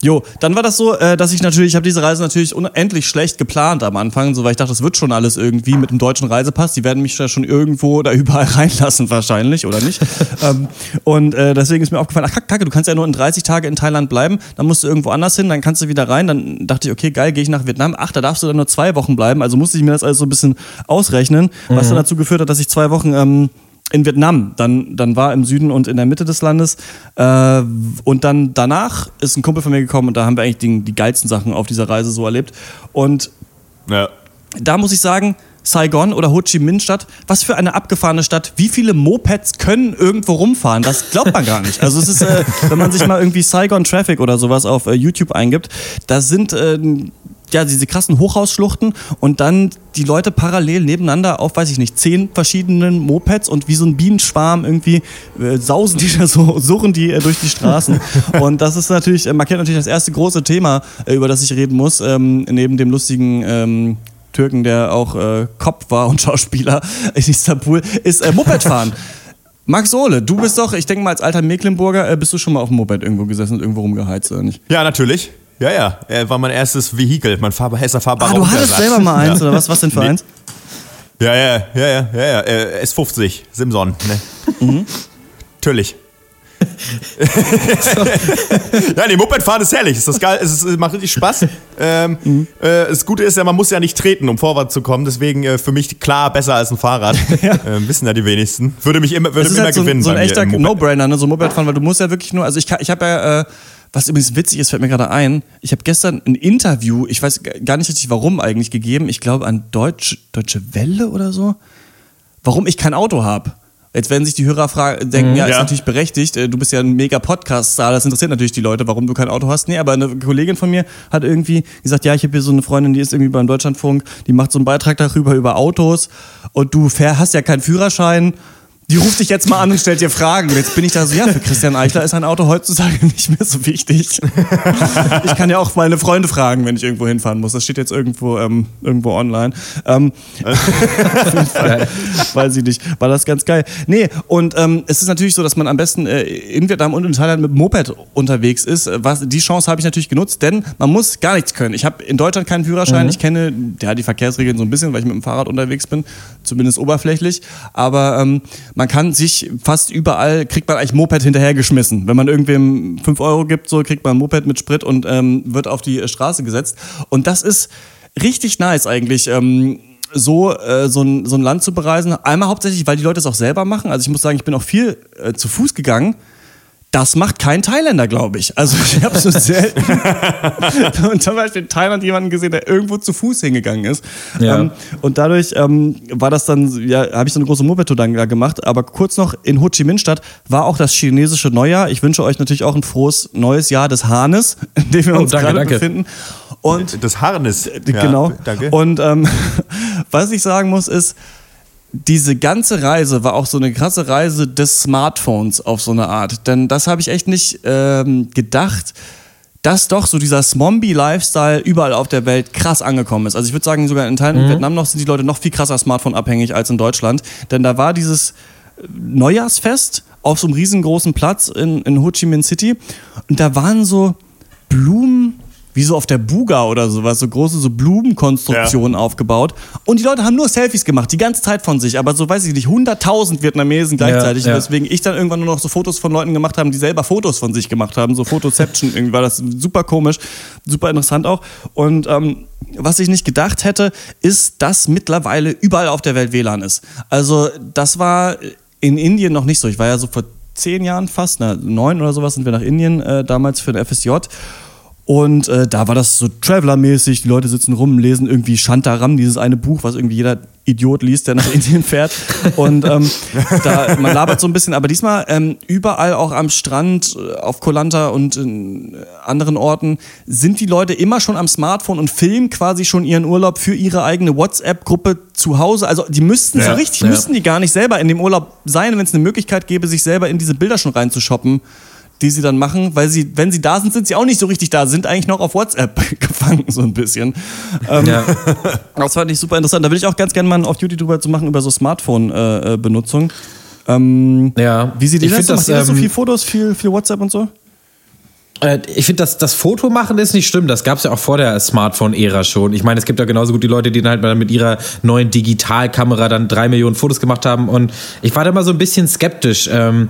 Jo, dann war das so, äh, dass ich natürlich, ich habe diese Reise natürlich unendlich schlecht geplant am Anfang, so weil ich dachte, das wird schon alles irgendwie mit dem deutschen Reisepass. Die werden mich da schon irgendwo da [laughs] überall reinlassen wahrscheinlich oder nicht. [laughs] ähm, und äh, deswegen ist mir aufgefallen, ach Kacke, du kannst ja nur in 30 Tage in Thailand bleiben, dann musst du irgendwo anders hin, dann kannst du wieder rein. Dann dachte ich, okay, geil, gehe ich nach Vietnam. Ach, da darfst du dann nur zwei Wochen bleiben. Also musste ich mir das alles so ein bisschen ausrechnen, was dann dazu geführt hat, dass ich zwei Wochen ähm, in Vietnam, dann, dann war im Süden und in der Mitte des Landes. Äh, und dann danach ist ein Kumpel von mir gekommen und da haben wir eigentlich die, die geilsten Sachen auf dieser Reise so erlebt. Und Ja. da muss ich sagen, Saigon oder Ho Chi Minh Stadt, was für eine abgefahrene Stadt. Wie viele Mopeds können irgendwo rumfahren? Das glaubt man gar nicht. Also es ist, äh, wenn man sich mal irgendwie Saigon Traffic oder sowas auf äh, YouTube eingibt, da sind äh, ja diese krassen Hochhausschluchten und dann die Leute parallel nebeneinander auf, weiß ich nicht, zehn verschiedenen Mopeds und wie so ein Bienenschwarm irgendwie äh, sausen die [laughs] da so, surren die äh, durch die Straßen. [laughs] Und das ist natürlich, äh, markiert natürlich das erste große Thema, äh, über das ich reden muss, ähm, neben dem lustigen ähm, Türken, der auch äh, Kopf war und [laughs] Schauspieler in Istanbul, ist äh, Mopedfahren. Max Ohle, du bist doch, ich denke mal, als alter Mecklenburger, äh, bist du schon mal auf dem Moped irgendwo gesessen und irgendwo rumgeheizt, oder nicht? Ja, natürlich. Ja, ja. Er war mein erstes Vehikel, mein fahrbar, erster fahrbarer Ah, du hattest Untersatz. selber mal eins, oder was? Was denn für Nee. eins? Ja, ja, ja, ja, ja, ja. Äh, S50, Simson. Ne? Mhm. Natürlich. [laughs] ja, nee, Mopedfahren ist herrlich. Ist das geil? Es, ist, macht richtig Spaß. Ähm, Mhm. äh, das Gute ist ja, man muss ja nicht treten, um vorwärts zu kommen. Deswegen äh, für mich klar besser als ein Fahrrad. [laughs] äh, wissen ja die wenigsten. Würde mich immer, würde Das ist immer halt so, ein- gewinnen. so ein bei mir echter. No-Brainer, ne? so Mopedfahren, weil du musst ja wirklich nur, also ich, ich habe ja, äh, was übrigens witzig ist, fällt mir gerade ein, ich habe gestern ein Interview, ich weiß gar nicht richtig warum eigentlich gegeben, ich glaube an Deutsch, Deutsche Welle oder so, warum ich kein Auto habe. Jetzt werden sich die Hörer fragen, denken, ja, ist Ja. natürlich berechtigt, äh, du bist ja ein mega Podcast-Star, das interessiert natürlich die Leute, warum du kein Auto hast. Nee, aber eine Kollegin von mir hat irgendwie gesagt, ja, ich habe hier so eine Freundin, die ist irgendwie beim Deutschlandfunk, die macht so einen Beitrag darüber, über Autos und du hast ja keinen Führerschein. Die ruft dich jetzt mal an und stellt dir Fragen. Jetzt bin ich da so, ja, für Christian Eichler ist ein Auto heutzutage [laughs] nicht mehr so wichtig. Ich kann ja auch meine Freunde fragen, wenn ich irgendwo hinfahren muss. Das steht jetzt irgendwo, ähm, irgendwo online. Ähm, [laughs] Weiß ich nicht. War das ganz geil. Nee, und ähm, es ist natürlich so, dass man am besten äh, in Vietnam und in Thailand mit Moped unterwegs ist. Äh, Was, die Chance habe ich natürlich genutzt, denn man muss gar nichts können. Ich habe in Deutschland keinen Führerschein. Ich kenne ja, die Verkehrsregeln so ein bisschen, weil ich mit dem Fahrrad unterwegs bin, zumindest oberflächlich. Aber ähm, man kann sich fast überall, kriegt man eigentlich Moped hinterhergeschmissen. Wenn man irgendwem 5 Euro gibt, so kriegt man ein Moped mit Sprit und ähm, wird auf die Straße gesetzt. Und das ist richtig nice eigentlich. Ähm, so, äh, so, ein, so ein Land zu bereisen. Einmal hauptsächlich, weil die Leute es auch selber machen. Also ich muss sagen, ich bin auch viel äh, zu Fuß gegangen. Das macht kein Thailänder, glaube ich. Also ich habe so selten [laughs] und zum Beispiel in Thailand jemanden gesehen, der irgendwo zu Fuß hingegangen ist. Ja. Ähm, und dadurch ähm, war das dann, ja, habe ich so eine große Moped-Tour dann da gemacht. Aber kurz noch in Ho Chi Minh Stadt war auch das chinesische Neujahr. Ich wünsche euch natürlich auch ein frohes neues Jahr des Hahnes, [laughs] in dem wir Oh, uns danke, gerade danke. befinden. Und Das Harnis. Ja, genau. Danke. Und ähm, [laughs] was ich sagen muss, ist, diese ganze Reise war auch so eine krasse Reise des Smartphones auf so eine Art. Denn das habe ich echt nicht ähm, gedacht, dass doch so dieser Smombie-Lifestyle überall auf der Welt krass angekommen ist. Also ich würde sagen, sogar in Teilen in Vietnam noch sind die Leute noch viel krasser Smartphone-abhängig als in Deutschland. Denn da war dieses Neujahrsfest auf so einem riesengroßen Platz in, in Ho Chi Minh City und da waren so Blumen, wie so auf der Buga oder sowas, so große so Blumenkonstruktionen aufgebaut. Und die Leute haben nur Selfies gemacht, die ganze Zeit von sich, aber so weiß ich nicht, 100.000 Vietnamesen gleichzeitig, Ja, ja. weswegen ich dann irgendwann nur noch so Fotos von Leuten gemacht habe, die selber Fotos von sich gemacht haben, so Photoception, [laughs] irgendwie war das super komisch, super interessant auch. Und ähm, was ich nicht gedacht hätte, ist, dass mittlerweile überall auf der Welt WLAN ist. Also das war in Indien noch nicht so. Ich war ja so vor zehn Jahren fast, na, neun oder sowas sind wir nach Indien äh, damals für den FSJ. Und äh, da war das so Traveler-mäßig, die Leute sitzen rum, lesen irgendwie Shantaram, dieses eine Buch, was irgendwie jeder Idiot liest, der nach [laughs] Indien fährt. Und ähm, da, man labert so ein bisschen, aber diesmal ähm, überall auch am Strand, äh, auf Koh Lanta und in äh, anderen Orten sind die Leute immer schon am Smartphone und filmen quasi schon ihren Urlaub für ihre eigene WhatsApp-Gruppe zu Hause. Also die müssten so Ja, richtig, ja. müssten die gar nicht selber in dem Urlaub sein, wenn es eine Möglichkeit gäbe, sich selber in diese Bilder schon reinzushoppen die sie dann machen, weil sie, wenn sie da sind, sind sie auch nicht so richtig da, sind eigentlich noch auf WhatsApp [laughs] gefangen, so ein bisschen. Ähm, Ja. [laughs] Das fand ich super interessant. Da will ich auch ganz gerne mal einen Off-Duty drüber zu machen, über so Smartphone-Benutzung. ähm, Ja. wie sieht ihr Ich das? so? Macht ihr da so ähm, viel Fotos, viel, viel WhatsApp und so? Äh, Ich finde, das, das Foto machen ist nicht schlimm. Das gab es ja auch vor der Smartphone-Ära schon. Ich meine, es gibt ja genauso gut die Leute, die dann halt mit ihrer neuen Digitalkamera dann drei Millionen Fotos gemacht haben. Und ich war da mal so ein bisschen skeptisch. Ähm,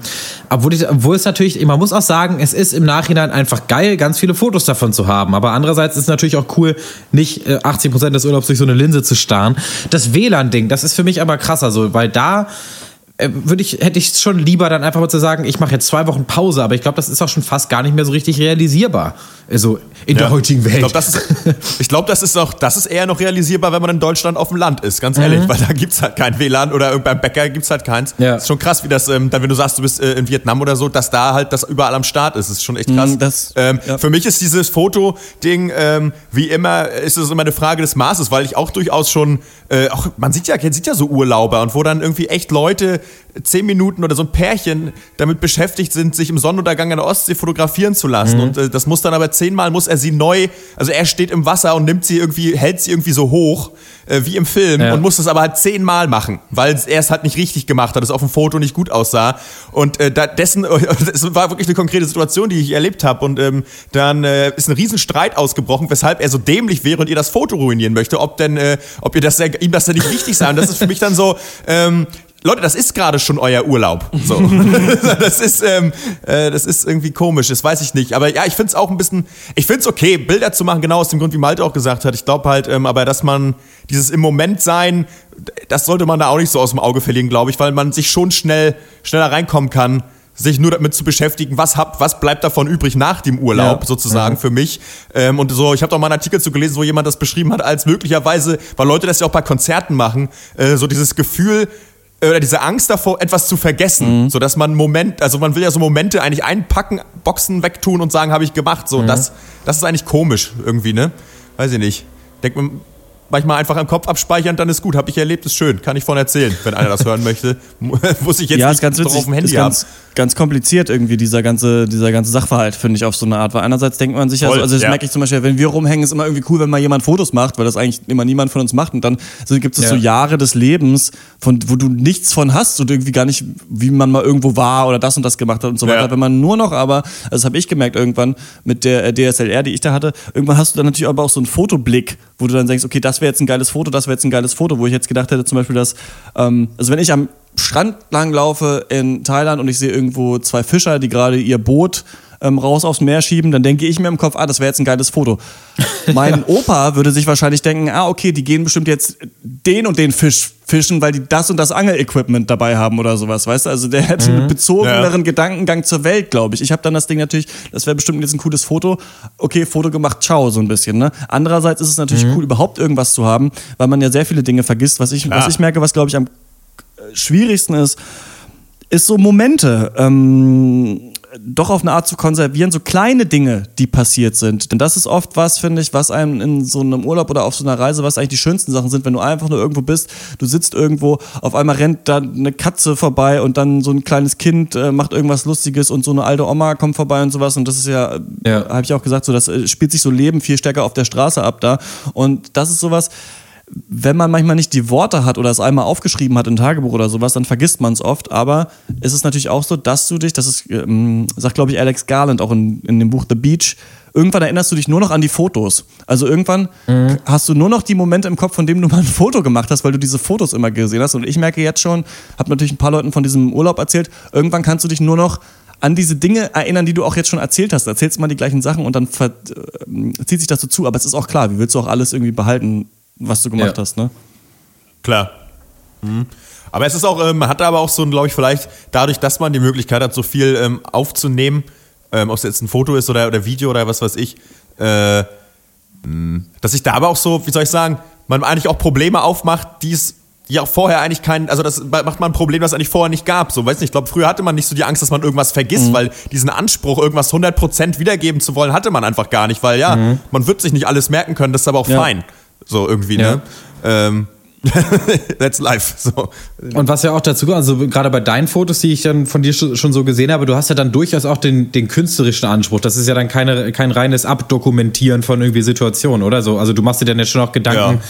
obwohl, ich, obwohl es natürlich, man muss auch sagen, es ist im Nachhinein einfach geil, ganz viele Fotos davon zu haben. Aber andererseits ist es natürlich auch cool, nicht äh, 80% des Urlaubs durch so eine Linse zu starren. Das WLAN-Ding, das ist für mich aber krasser so, weil da würde ich, hätte ich schon lieber dann einfach mal zu sagen, ich mache jetzt zwei Wochen Pause, aber ich glaube, das ist auch schon fast gar nicht mehr so richtig realisierbar. Also in ja. der heutigen Welt. Ich glaube, das, ist, glaub, das ist auch, das ist eher noch realisierbar, wenn man in Deutschland auf dem Land ist, ganz ehrlich, mhm. weil da gibt es halt kein WLAN oder beim Bäcker gibt es halt keins. Ja. Ist schon krass, wie das, ähm, dann, wenn du sagst, du bist äh, in Vietnam oder so, dass da halt das überall am Start ist. Das ist schon echt krass. Mhm, das, ähm, ja. Für mich ist dieses Foto-Ding, ähm, wie immer, ist es immer eine Frage des Maßes, weil ich auch durchaus schon, äh, auch, man sieht ja, sieht ja so Urlauber und wo dann irgendwie echt Leute zehn Minuten oder so ein Pärchen damit beschäftigt sind, sich im Sonnenuntergang an der Ostsee fotografieren zu lassen. Mhm. Und äh, das muss dann aber zehnmal, muss er sie neu, also er steht im Wasser und nimmt sie irgendwie, hält sie irgendwie so hoch, äh, wie im Film, ja. und muss das aber halt zehnmal machen, weil er es halt nicht richtig gemacht hat, es auf dem Foto nicht gut aussah. Und äh, da, dessen, [laughs] es war wirklich eine konkrete Situation, die ich erlebt habe. Und ähm, dann äh, ist ein Riesenstreit ausgebrochen, weshalb er so dämlich wäre und ihr das Foto ruinieren möchte, ob denn, äh, ob ihr das, ihm das denn nicht wichtig sei. Und das ist für mich dann so, ähm, Leute, das ist gerade schon euer Urlaub. So. [laughs] das, ist, ähm, äh, das ist irgendwie komisch, das weiß ich nicht. Aber ja, ich finde es auch ein bisschen, ich finde es okay, Bilder zu machen, genau aus dem Grund, wie Malte auch gesagt hat. Ich glaube halt, ähm, aber dass man dieses im Moment sein, das sollte man da auch nicht so aus dem Auge verlieren, glaube ich, weil man sich schon schnell, schneller reinkommen kann sich nur damit zu beschäftigen, was habt, was bleibt davon übrig nach dem Urlaub ja. sozusagen mhm. für mich. Ähm, und so, ich habe doch mal einen Artikel zu gelesen, wo jemand das beschrieben hat, als möglicherweise, weil Leute das ja auch bei Konzerten machen, äh, so dieses Gefühl, oder diese Angst davor, etwas zu vergessen, mhm. so dass man Moment, also man will ja so Momente eigentlich einpacken, Boxen wegtun und sagen, habe ich gemacht. So, mhm. das, das ist eigentlich komisch irgendwie, ne? Weiß ich nicht. Denkt man, manchmal einfach im Kopf abspeichern, dann ist gut. Habe ich erlebt, ist schön. Kann ich von erzählen, wenn einer das hören möchte. [laughs] Muss ich jetzt ja, nicht ist ganz witzig, auf dem Handy ist ganz, haben. ganz kompliziert irgendwie, dieser ganze, dieser ganze Sachverhalt, finde ich, auf so eine Art. Weil einerseits denkt man sich ja, so, also das ja. merke ich zum Beispiel, wenn wir rumhängen, ist immer irgendwie cool, wenn mal jemand Fotos macht, weil das eigentlich immer niemand von uns macht. Und dann so, gibt es ja. so Jahre des Lebens, von, wo du nichts von hast und irgendwie gar nicht, wie man mal irgendwo war oder das und das gemacht hat und so weiter. Wenn man nur noch aber, also das habe ich gemerkt irgendwann mit der äh, DSLR, die ich da hatte, irgendwann hast du dann natürlich aber auch so einen Fotoblick, wo du dann denkst, okay, das wäre jetzt ein geiles Foto, das wäre jetzt ein geiles Foto, wo ich jetzt gedacht hätte, zum Beispiel, dass, ähm, also wenn ich am Strand langlaufe in Thailand und ich sehe irgendwo zwei Fischer, die gerade ihr Boot ähm, raus aufs Meer schieben, dann denke ich mir im Kopf, ah, das wäre jetzt ein geiles Foto. [laughs] Mein Opa würde sich wahrscheinlich denken, ah, okay, die gehen bestimmt jetzt den und den Fisch fischen, weil die das und das Angelequipment dabei haben oder sowas, weißt du? Also der hätte mhm. einen bezogeneren ja. Gedankengang zur Welt, glaube ich. Ich habe dann das Ding natürlich, das wäre bestimmt jetzt ein cooles Foto. Okay, Foto gemacht, ciao, so ein bisschen, ne? Andererseits ist es natürlich mhm. cool, überhaupt irgendwas zu haben, weil man ja sehr viele Dinge vergisst. Was ich, was ich merke, was glaube ich am äh, schwierigsten ist, ist so Momente. Ähm, doch auf eine Art zu konservieren, so kleine Dinge, die passiert sind. Denn das ist oft was, finde ich, was einem in so einem Urlaub oder auf so einer Reise, was eigentlich die schönsten Sachen sind, wenn du einfach nur irgendwo bist, du sitzt irgendwo, auf einmal rennt da eine Katze vorbei und dann so ein kleines Kind äh, macht irgendwas Lustiges und so eine alte Oma kommt vorbei und sowas. Und das ist ja, ja. habe ich auch gesagt, so das äh, spielt sich so Leben viel stärker auf der Straße ab da. Und das ist sowas, wenn man manchmal nicht die Worte hat oder es einmal aufgeschrieben hat im Tagebuch oder sowas, dann vergisst man es oft. Aber es ist natürlich auch so, dass du dich, das ist, ähm, sagt glaube ich Alex Garland auch in, in dem Buch The Beach, irgendwann erinnerst du dich nur noch an die Fotos. Also irgendwann mhm. hast du nur noch die Momente im Kopf, von denen du mal ein Foto gemacht hast, weil du diese Fotos immer gesehen hast. Und ich merke jetzt schon, habe natürlich ein paar Leuten von diesem Urlaub erzählt, irgendwann kannst du dich nur noch an diese Dinge erinnern, die du auch jetzt schon erzählt hast. Erzählst mal die gleichen Sachen und dann äh, zieht sich das so zu. Aber es ist auch klar, wie willst du auch alles irgendwie behalten, was du gemacht ja. hast, ne? Klar. Mhm. Aber es ist auch, ähm, man hat aber auch so, glaube ich, vielleicht dadurch, dass man die Möglichkeit hat, so viel ähm, aufzunehmen, ähm, ob es jetzt ein Foto ist oder, oder Video oder was weiß ich, äh, dass sich da aber auch so, wie soll ich sagen, man eigentlich auch Probleme aufmacht, die es ja auch vorher eigentlich kein, also das macht man ein Problem, das es eigentlich vorher nicht gab. So, weiß nicht, ich glaube, früher hatte man nicht so die Angst, dass man irgendwas vergisst, mhm. weil diesen Anspruch, irgendwas 100% wiedergeben zu wollen, hatte man einfach gar nicht, weil ja, mhm. man wird sich nicht alles merken können, das ist aber auch ja. fein. So irgendwie, ja. ne? Ähm, [laughs] That's life. So. Und was ja auch dazu kommt, also gerade bei deinen Fotos, die ich dann von dir schon so gesehen habe, du hast ja dann durchaus auch den, den künstlerischen Anspruch. Das ist ja dann keine, kein reines Abdokumentieren von irgendwie Situationen, oder so. Also du machst dir dann jetzt schon auch Gedanken, ja.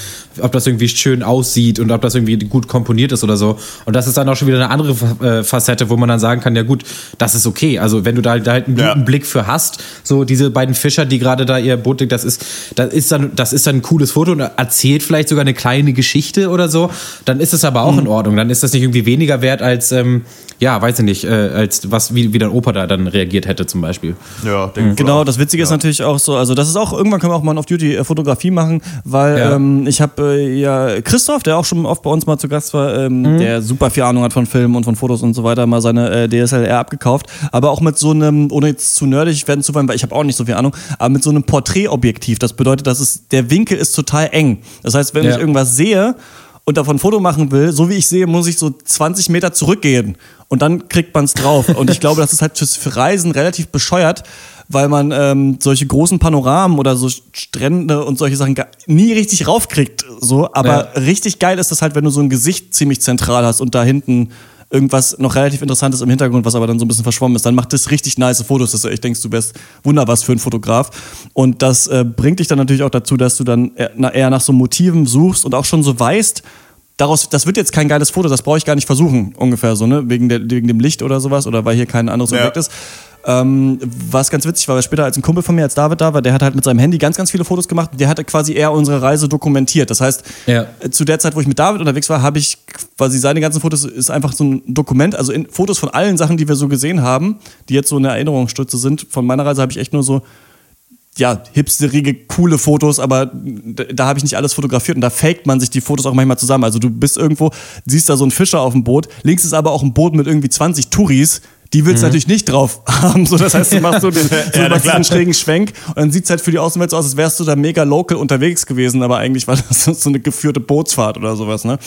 Ob das irgendwie schön aussieht und ob das irgendwie gut komponiert ist oder so. Und das ist dann auch schon wieder eine andere äh, Facette, wo man dann sagen kann, ja gut, das ist okay. Also wenn du da, da halt einen guten ja. Blick für hast, so diese beiden Fischer, die gerade da ihr Boot, das ist, das ist dann, das ist dann ein cooles Foto und erzählt vielleicht sogar eine kleine Geschichte oder so, dann ist es aber auch in Ordnung. Dann ist das nicht irgendwie weniger wert als, ähm, ja, weiß ich nicht, äh, als was, wie, wie dein Opa da dann reagiert hätte zum Beispiel. Ja, denke ich Genau, das Witzige ist natürlich auch so, also das ist auch, irgendwann können wir auch mal auf Duty äh, Fotografie machen, weil Ja. ähm, ich habe äh, ja Christoph, der auch schon oft bei uns mal zu Gast war, ähm, der super viel Ahnung hat von Filmen und von Fotos und so weiter, mal seine äh, DSLR abgekauft, aber auch mit so einem, ohne jetzt zu nerdig werden zu wollen, weil ich habe auch nicht so viel Ahnung, aber mit so einem Porträtobjektiv. Das bedeutet, dass es, der Winkel ist total eng. Das heißt, wenn Ja. ich irgendwas sehe, und davon ein Foto machen will, so wie ich sehe, muss ich so 20 Meter zurückgehen und dann kriegt man es drauf. Und ich glaube, das ist halt fürs für Reisen relativ bescheuert, weil man ähm, solche großen Panoramen oder so Strände und solche Sachen nie richtig raufkriegt. So, aber Ja. richtig geil ist das halt, wenn du so ein Gesicht ziemlich zentral hast und da hinten irgendwas noch relativ interessantes im Hintergrund, was aber dann so ein bisschen verschwommen ist, dann macht das richtig nice Fotos, dass du echt denkst, du wärst wunderbar für einen Fotograf. Und das äh, bringt dich dann natürlich auch dazu, dass du dann eher nach so Motiven suchst und auch schon so weißt, daraus, das wird jetzt kein geiles Foto, das brauche ich gar nicht versuchen, ungefähr so, ne? Wegen, der, wegen dem Licht oder sowas oder weil hier kein anderes Ja. Objekt ist. Ähm, was ganz witzig war, weil später als ein Kumpel von mir, als David da war, der hat halt mit seinem Handy ganz, ganz viele Fotos gemacht. Der hatte quasi eher unsere Reise dokumentiert. Das heißt, Ja. äh, zu der Zeit, wo ich mit David unterwegs war, habe ich quasi seine ganzen Fotos, ist einfach so ein Dokument, also in, Fotos von allen Sachen, die wir so gesehen haben, die jetzt so eine Erinnerungsstütze sind. Von meiner Reise habe ich echt nur so ja, hipsterige, coole Fotos, aber da, da habe ich nicht alles fotografiert und da faked man sich die Fotos auch manchmal zusammen. Also du bist irgendwo, siehst da so einen Fischer auf dem Boot, links ist aber auch ein Boot mit irgendwie 20 Touris, die willst du natürlich nicht drauf [laughs] haben. So, das heißt, du machst so, den, [laughs] so Ja, machst diesen schrägen Schwenk und dann sieht es halt für die Außenwelt so aus, als wärst du da mega local unterwegs gewesen, aber eigentlich war das [laughs] so eine geführte Bootsfahrt oder sowas. Ne?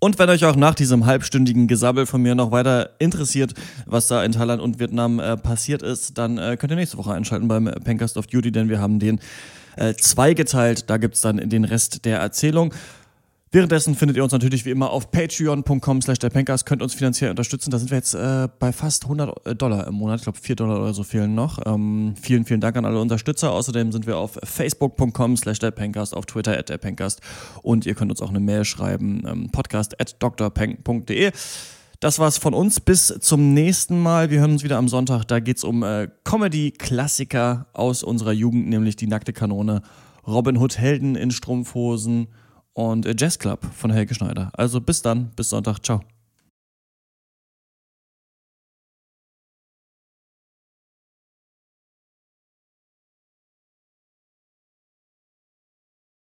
Und wenn euch auch nach diesem halbstündigen Gesabbel von mir noch weiter interessiert, was da in Thailand und Vietnam äh, passiert ist, dann äh, könnt ihr nächste Woche einschalten beim Pencast of Duty, denn wir haben den äh, zweigeteilt. Da gibt's dann den Rest der Erzählung. Währenddessen findet ihr uns natürlich wie immer auf patreon.com slash der Pencast, könnt uns finanziell unterstützen. Da sind wir jetzt äh, bei fast 100 Dollar im Monat. Ich glaube, 4 Dollar oder so fehlen noch. Ähm, vielen, vielen Dank an alle Unterstützer. Außerdem sind wir auf facebook.com slash der Pencast, auf Twitter at der Pencast und ihr könnt uns auch eine Mail schreiben, ähm, podcast at drpeng.de. Das war's von uns. Bis zum nächsten Mal. Wir hören uns wieder am Sonntag. Da geht's um äh, Comedy-Klassiker aus unserer Jugend, nämlich die nackte Kanone, Robin Hood Helden in Strumpfhosen und äh, Jazz Club von Helge Schneider. Also bis dann, bis Sonntag. Ciao.